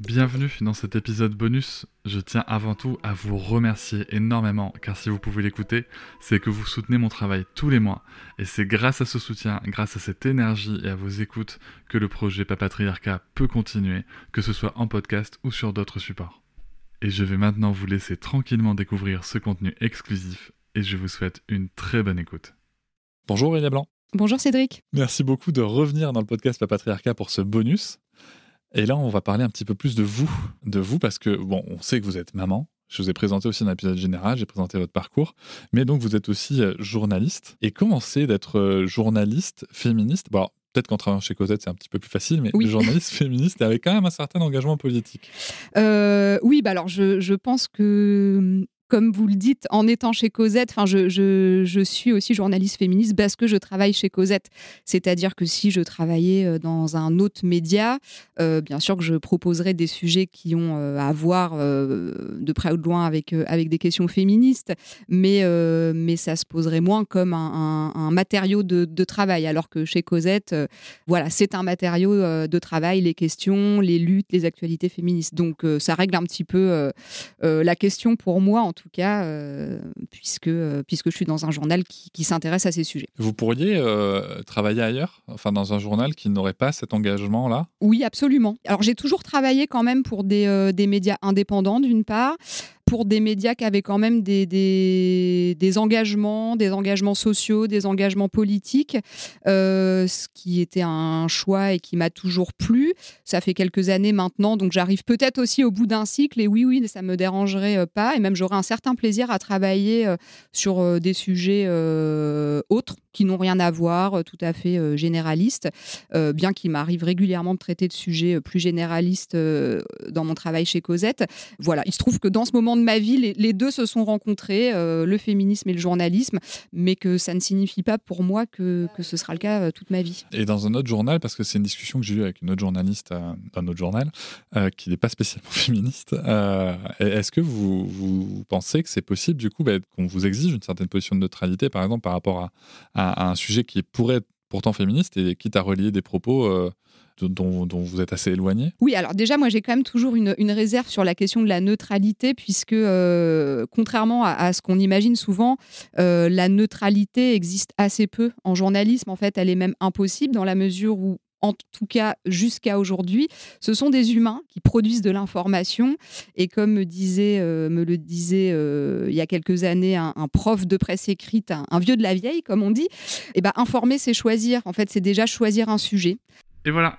Bienvenue dans cet épisode bonus. Je tiens avant tout à vous remercier énormément car si vous pouvez l'écouter, c'est que vous soutenez mon travail tous les mois et c'est grâce à ce soutien, grâce à cette énergie et à vos écoutes que le projet Papatriarcat peut continuer, que ce soit en podcast ou sur d'autres supports. Et je vais maintenant vous laisser tranquillement découvrir ce contenu exclusif et je vous souhaite une très bonne écoute. Bonjour Elia Blanc. Bonjour Cédric. Merci beaucoup de revenir dans le podcast Papatriarcat pour ce bonus. Et là, on va parler un petit peu plus de vous, de vous, parce que, bon, on sait que vous êtes maman. Je vous ai présenté aussi un épisode général, j'ai présenté votre parcours. Mais donc, vous êtes aussi euh, journaliste. Et comment c'est d'être euh, journaliste féministe? Bon, peut-être qu'en travaillant chez Cosette, c'est un petit peu plus facile, mais journaliste féministe avec quand même un certain engagement politique. Euh, oui, bah alors je, je, pense que comme vous le dites, en étant chez Cosette, enfin, je, suis aussi journaliste féministe parce que je travaille chez Cosette. C'est-à-dire que si je travaillais euh, dans un autre média, euh, bien sûr que je proposerais des sujets qui ont euh, à voir de près ou de loin avec, avec des questions féministes, mais, mais ça se poserait moins comme un, matériau de, travail. Alors que chez Cosette, voilà, c'est un matériau de travail, les questions, les luttes, les actualités féministes. Donc ça règle un petit peu la question pour moi, tout cas, euh, puisque, euh, puisque je suis dans un journal qui, s'intéresse à ces sujets. Vous pourriez euh, travailler ailleurs, enfin dans un journal qui n'aurait pas cet engagement-là? Oui, absolument. Alors j'ai toujours travaillé quand même pour des, des médias indépendants, d'une part pour des médias qui avaient quand même des, engagements, des engagements sociaux, des engagements politiques, euh, ce qui était un choix et qui m'a toujours plu. Ça fait quelques années maintenant, donc j'arrive peut-être aussi au bout d'un cycle et oui, oui, ça me dérangerait euh, pas et même j'aurais un certain plaisir à travailler euh, sur des sujets autres qui n'ont rien à voir, tout à fait généralistes, bien qu'il m'arrive régulièrement de traiter de sujets plus généralistes dans mon travail chez Cosette. Voilà, il se trouve que dans ce moment de ma vie, les, deux se sont rencontrés, euh, le féminisme et le journalisme, mais que ça ne signifie pas pour moi que, ce sera le cas euh, toute ma vie. Et dans un autre journal, parce que c'est une discussion que j'ai eue avec une autre journaliste euh, d'un autre journal, qui n'est pas spécialement féministe, est-ce que vous, pensez que c'est possible, du coup, bah, qu'on vous exige une certaine position de neutralité, par exemple, par rapport à, un sujet qui pourrait être pourtant féministe et quitte à relier des propos dont, vous êtes assez éloigné Oui, alors déjà, moi j'ai quand même toujours une, réserve sur la question de la neutralité, puisque euh, contrairement à, ce qu'on imagine souvent, euh, la neutralité existe assez peu en journalisme. En fait, elle est même impossible dans la mesure où en tout cas jusqu'à aujourd'hui, ce sont des humains qui produisent de l'information. Et comme me, disait, euh, me le disait il y a quelques années un, prof de presse écrite, un, vieux de la vieille, comme on dit, eh ben, informer, c'est choisir. En fait, c'est déjà choisir un sujet. Et voilà,